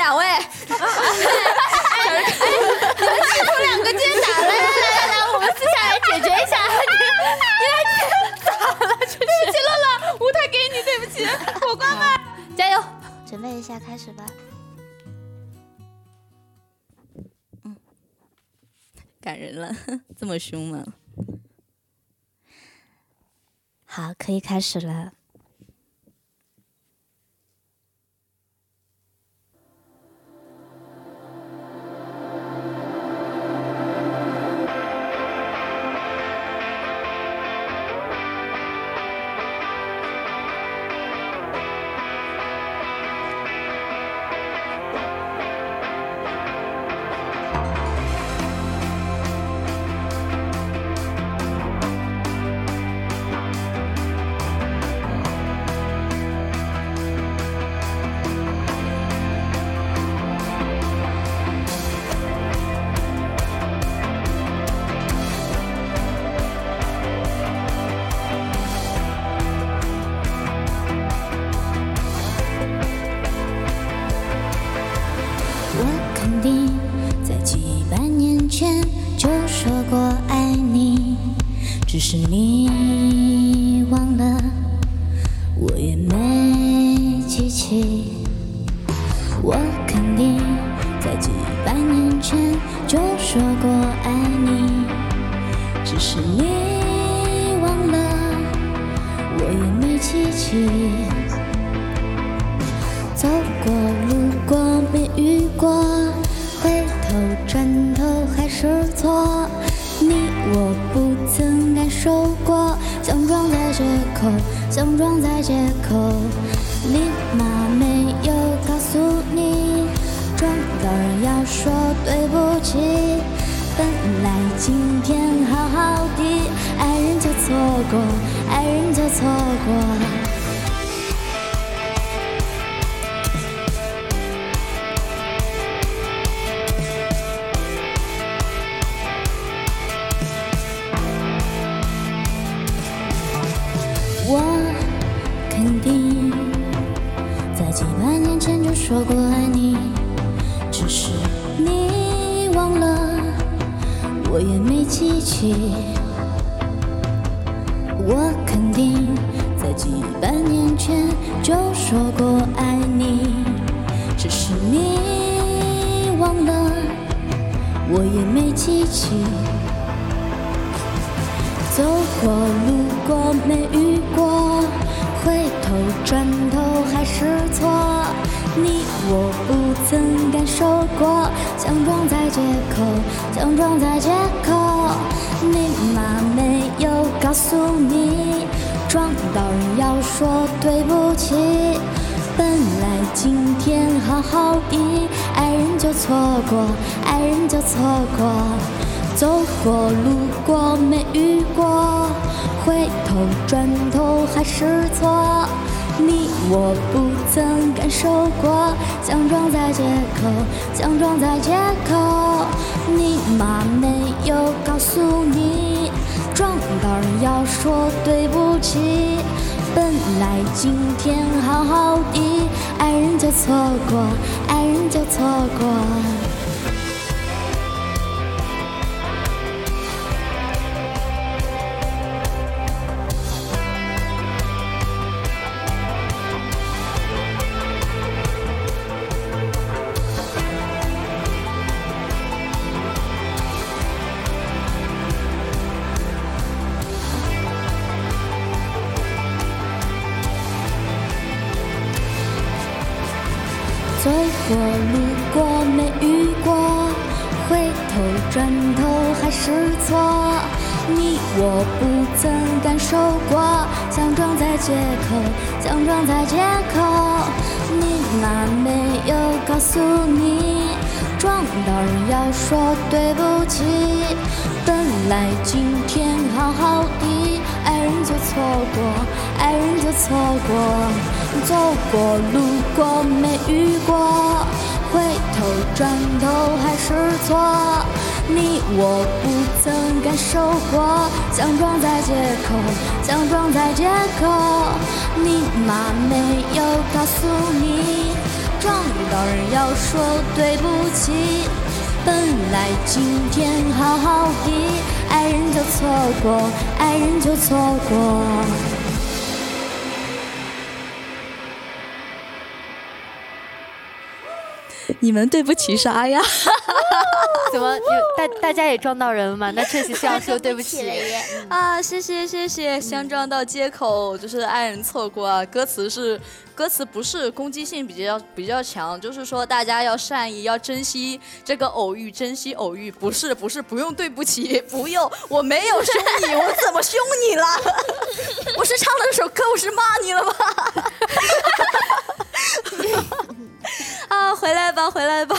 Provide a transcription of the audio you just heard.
两位，你们欺负两个奸打，来来来来，我们私下来解决一下。你来咋了？对不起，乐乐，舞台给你，对不起，火光们，加油！准备一下，开始吧。感人了，这么凶吗？好，可以开始了。说过爱你，只是你忘了，我也没记起。我肯定在几百年前就说过爱你，只是你忘了，我也没记起。口，想撞在街口，你妈没有告诉你，撞到人要说对不起。本来今天好好的，爱人就错过，爱人就错过。我肯定在几百年前就说过爱你，只是你忘了，我也没记起。我肯定在几百年前就说过爱你，只是你忘了，我也没记起。走过，路过，没遇过，我不曾感受过，想装在借口，想装在借口。你妈没有告诉你，撞到人要说对不起。本来今天好好的，爱人就错过，爱人就错过。走过，路过，没遇过，回头转头还是错。你我不曾感受过，想装在借口，想装在借口。你妈没有告诉你，撞到人要说对不起。本来今天好好的，爱人就错过，爱人就错过。走过，路过，没遇过，回头转头还是错。你我不曾感受过，想装在借口，想装在借口。你妈没有告诉你，撞到人要说对不起。本来今天好好的，爱人就错过，爱人就错过。走过，路过，没遇过，回头转头还是错。你我不曾感受过，想装在借口，想装在借口。你妈没有告诉你，撞到人要说对不起。本来今天好好的，错过，爱人就错过。你们对不起啥呀？怎么有大大家也撞到人了吗？那确实是要说对不起。啊，谢谢谢谢，相撞到街口就是爱人错过啊。歌词是歌词不是攻击性比较比较强，就是说大家要善意，要珍惜这个偶遇，珍惜偶遇。不是不是，不用对不起，不用，我没有凶你，我怎么凶你了？我是唱了首歌，我是骂你了吗？啊，回来吧，回来吧。